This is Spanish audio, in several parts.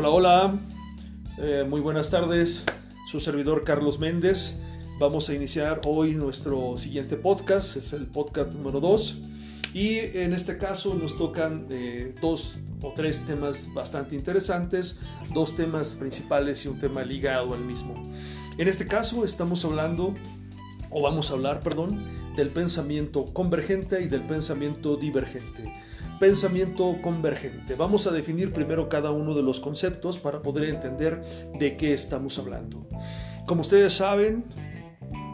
Hola, hola, eh, muy buenas tardes, su servidor Carlos Méndez. Vamos a iniciar hoy nuestro siguiente podcast, es el podcast número 2. Y en este caso nos tocan eh, dos o tres temas bastante interesantes, dos temas principales y un tema ligado al mismo. En este caso estamos hablando, o vamos a hablar, perdón, del pensamiento convergente y del pensamiento divergente. Pensamiento convergente. Vamos a definir primero cada uno de los conceptos para poder entender de qué estamos hablando. Como ustedes saben,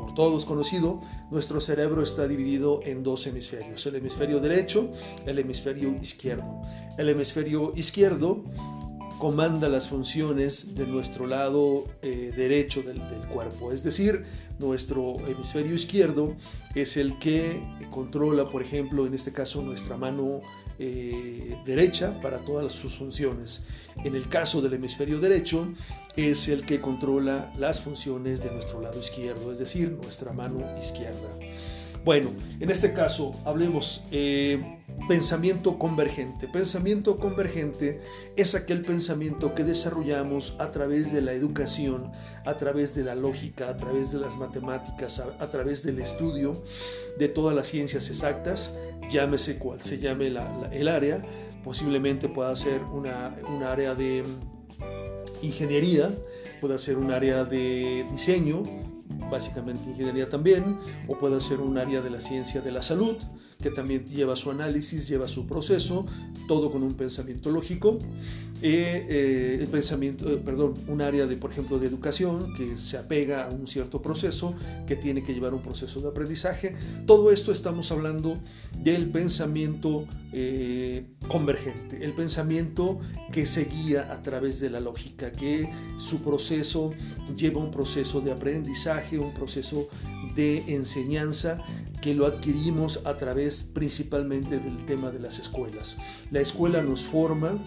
por todos conocido, nuestro cerebro está dividido en dos hemisferios, el hemisferio derecho, el hemisferio izquierdo. El hemisferio izquierdo comanda las funciones de nuestro lado eh, derecho del, cuerpo. Es decir, nuestro hemisferio izquierdo es el que controla, por ejemplo, en este caso, nuestra mano eh, derecha para todas sus funciones. En el caso del hemisferio derecho, es el que controla las funciones de nuestro lado izquierdo, es decir, nuestra mano izquierda. Bueno, en este caso hablemos eh, pensamiento convergente. Pensamiento convergente es aquel pensamiento que desarrollamos a través de la educación, a través de la lógica, a través de las matemáticas, a, través del estudio de todas las ciencias exactas, llámese cual se llame el área, posiblemente pueda ser una, un área de ingeniería, puede ser un área de diseño, básicamente ingeniería también, o puede ser un área de la ciencia de la salud, que también lleva su análisis, lleva su proceso, todo con un pensamiento lógico. Eh, eh, el pensamiento, eh, perdón, un área de, por ejemplo, de educación que se apega a un cierto proceso, que tiene que llevar un proceso de aprendizaje. Todo esto estamos hablando del pensamiento convergente, el pensamiento que se guía a través de la lógica, que su proceso lleva un proceso de aprendizaje, un proceso de enseñanza que lo adquirimos a través principalmente del tema de las escuelas. La escuela nos forma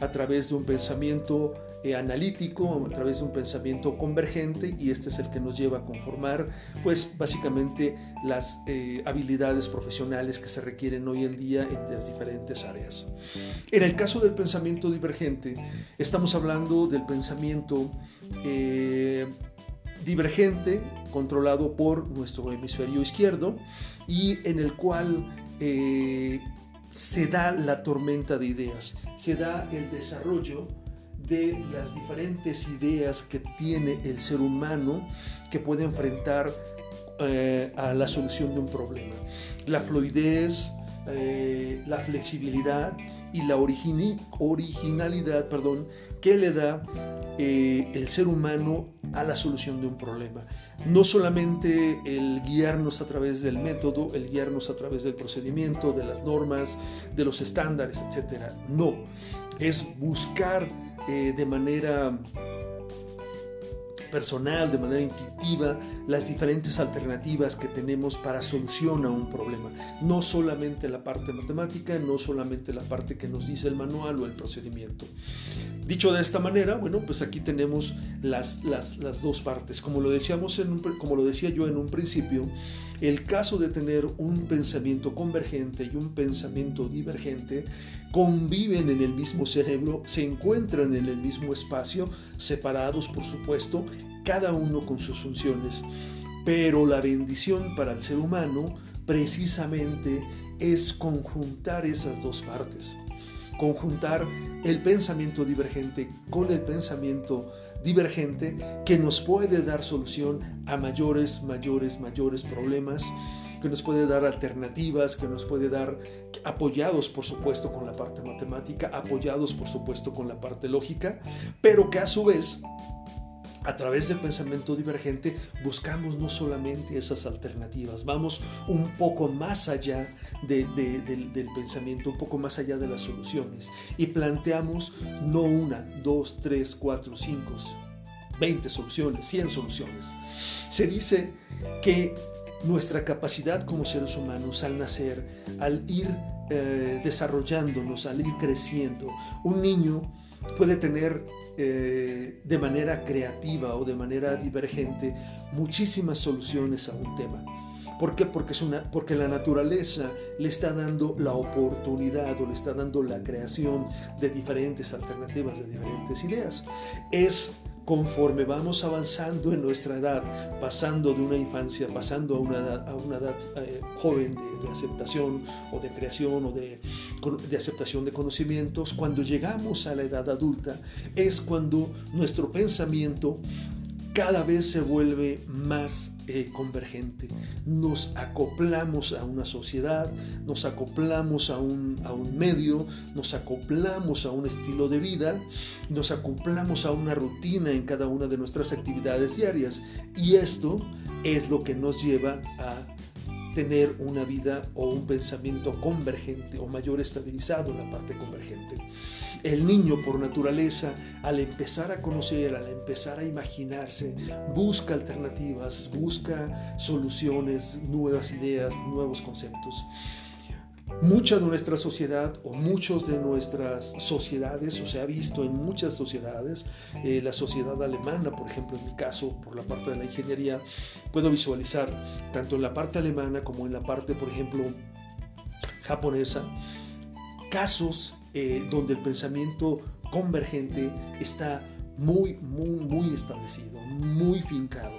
a través de un pensamiento eh, analítico, a través de un pensamiento convergente y este es el que nos lleva a conformar pues básicamente las eh, habilidades profesionales que se requieren hoy en día en las diferentes áreas. En el caso del pensamiento divergente, estamos hablando del pensamiento eh, divergente controlado por nuestro hemisferio izquierdo y en el cual eh, se da la tormenta de ideas, se da el desarrollo de las diferentes ideas que tiene el ser humano que puede enfrentar eh, a la solución de un problema. La fluidez, eh, la flexibilidad y la originalidad perdón, que le da el ser humano a la solución de un problema. No solamente el guiarnos a través del método, el guiarnos a través del procedimiento, de las normas, de los estándares, etc. No, es buscar eh, de manera personal, de manera intuitiva, las diferentes alternativas que tenemos para solucionar un problema. No solamente la parte matemática, no solamente la parte que nos dice el manual o el procedimiento. Dicho de esta manera, bueno, pues aquí tenemos las, las, dos partes. Como lo, decíamos en como lo decía yo en un principio, el caso de tener un pensamiento convergente y un pensamiento divergente conviven en el mismo cerebro, se encuentran en el mismo espacio, separados por supuesto, cada uno con sus funciones. Pero la bendición para el ser humano precisamente es conjuntar esas dos partes. Conjuntar el pensamiento divergente con el pensamiento divergente que nos puede dar solución a mayores, mayores, mayores problemas que nos puede dar alternativas, que nos puede dar apoyados por supuesto con la parte matemática, apoyados por supuesto con la parte lógica, pero que a su vez a través del pensamiento divergente buscamos no solamente esas alternativas, vamos un poco más allá del, pensamiento, un poco más allá de las soluciones y planteamos no una, dos, tres, cuatro, cinco, veinte soluciones, cien soluciones. Se dice que nuestra capacidad como seres humanos al nacer, al ir eh, desarrollándonos, al ir creciendo. Un niño puede tener eh, de manera creativa o de manera divergente muchísimas soluciones a un tema. ¿Por qué? Porque, es una, porque la naturaleza le está dando la oportunidad o le está dando la creación de diferentes alternativas, de diferentes ideas. Es conforme vamos avanzando en nuestra edad, pasando de una infancia, pasando a una edad, eh, joven de, aceptación o de creación o de aceptación de conocimientos, cuando llegamos a la edad adulta es cuando nuestro pensamiento cada vez se vuelve más eh, convergente. Nos acoplamos a una sociedad, nos acoplamos a un, a un medio, nos acoplamos a un estilo de vida, nos acoplamos a una rutina en cada una de nuestras actividades diarias. Y esto es lo que nos lleva a tener una vida o un pensamiento convergente o mayor estabilizado en la parte convergente. El niño por naturaleza, al empezar a conocer, al empezar a imaginarse, busca alternativas, busca soluciones, nuevas ideas, nuevos conceptos. Mucha de nuestra sociedad o muchos de nuestras sociedades, o se ha visto en muchas sociedades, eh, la sociedad alemana, por ejemplo, en mi caso, por la parte de la ingeniería, puedo visualizar tanto en la parte alemana como en la parte, por ejemplo, japonesa, casos eh, donde el pensamiento convergente está muy, muy, muy establecido, muy fincado.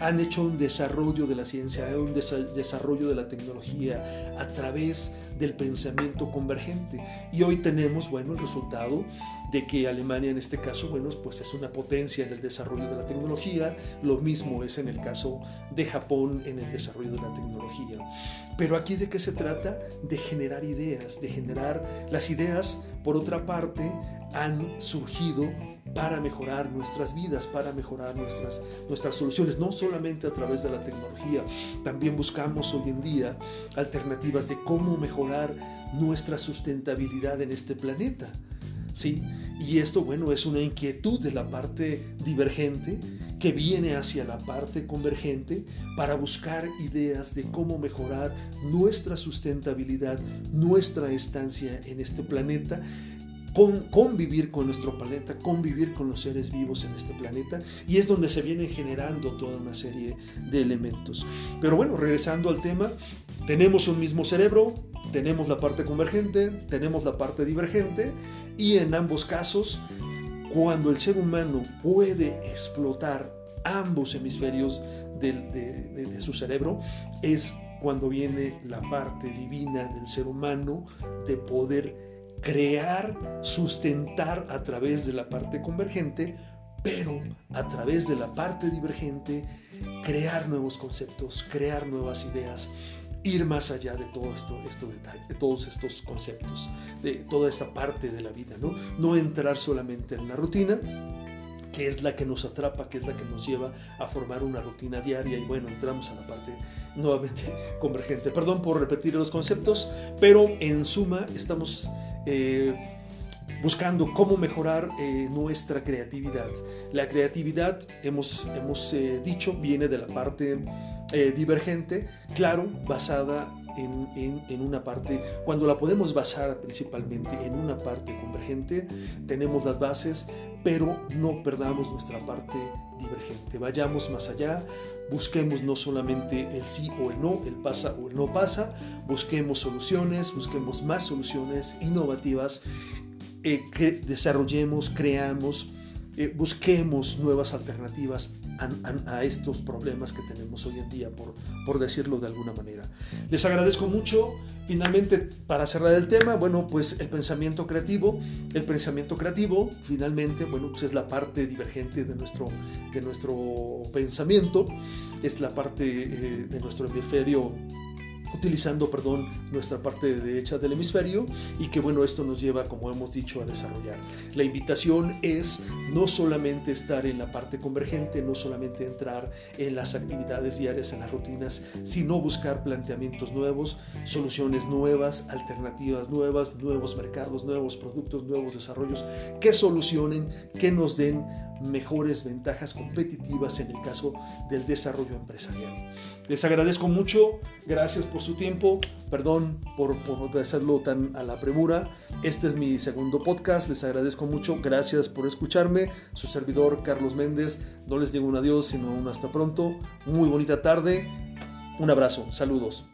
Han hecho un desarrollo de la ciencia, un desarrollo de la tecnología a través del pensamiento convergente. Y hoy tenemos, bueno, el resultado de que Alemania en este caso, bueno, pues es una potencia en el desarrollo de la tecnología, lo mismo es en el caso de Japón en el desarrollo de la tecnología. Pero aquí de qué se trata? De generar ideas, de generar las ideas, por otra parte, han surgido para mejorar nuestras vidas, para mejorar nuestras, nuestras soluciones, no solamente a través de la tecnología, también buscamos hoy en día alternativas de cómo mejorar nuestra sustentabilidad en este planeta. ¿Sí? Y esto, bueno, es una inquietud de la parte divergente que viene hacia la parte convergente para buscar ideas de cómo mejorar nuestra sustentabilidad, nuestra estancia en este planeta con, convivir con nuestro planeta, convivir con los seres vivos en este planeta y es donde se vienen generando toda una serie de elementos. Pero bueno, regresando al tema, tenemos un mismo cerebro, tenemos la parte convergente, tenemos la parte divergente y en ambos casos, cuando el ser humano puede explotar ambos hemisferios de, de su cerebro, es cuando viene la parte divina del ser humano de poder crear, sustentar a través de la parte convergente, pero a través de la parte divergente, crear nuevos conceptos, crear nuevas ideas, ir más allá de todo esto, esto de todos estos conceptos, de toda esta parte de la vida, ¿no? No entrar solamente en la rutina, que es la que nos atrapa, que es la que nos lleva a formar una rutina diaria y bueno, entramos a la parte nuevamente convergente. Perdón por repetir los conceptos, pero en suma estamos eh, buscando cómo mejorar eh, nuestra creatividad. La creatividad, hemos, hemos eh, dicho, viene de la parte divergente, claro, basada en, en, una parte, cuando la podemos basar principalmente en una parte convergente, tenemos las bases, pero no perdamos nuestra parte divergente. Vayamos más allá, busquemos no solamente el sí o el no, el pasa o el no pasa, busquemos soluciones, busquemos más soluciones innovativas, eh, que desarrollemos, creamos eh, busquemos nuevas alternativas a, estos problemas que tenemos hoy en día, por, por decirlo de alguna manera. Les agradezco mucho. Finalmente, para cerrar el tema, bueno, pues el pensamiento creativo. El pensamiento creativo, finalmente, bueno, pues es la parte divergente de nuestro, de nuestro pensamiento, es la parte eh, de nuestro hemisferio utilizando, perdón, nuestra parte derecha del hemisferio y que bueno, esto nos lleva, como hemos dicho, a desarrollar. La invitación es no solamente estar en la parte convergente, no solamente entrar en las actividades diarias, en las rutinas, sino buscar planteamientos nuevos, soluciones nuevas, alternativas nuevas, nuevos mercados, nuevos productos, nuevos desarrollos que solucionen, que nos den mejores ventajas competitivas en el caso del desarrollo empresarial. Les agradezco mucho, gracias por su tiempo, perdón por, por hacerlo tan a la premura. Este es mi segundo podcast, les agradezco mucho, gracias por escucharme. Su servidor Carlos Méndez, no les digo un adiós, sino un hasta pronto. Muy bonita tarde Un abrazo, saludos.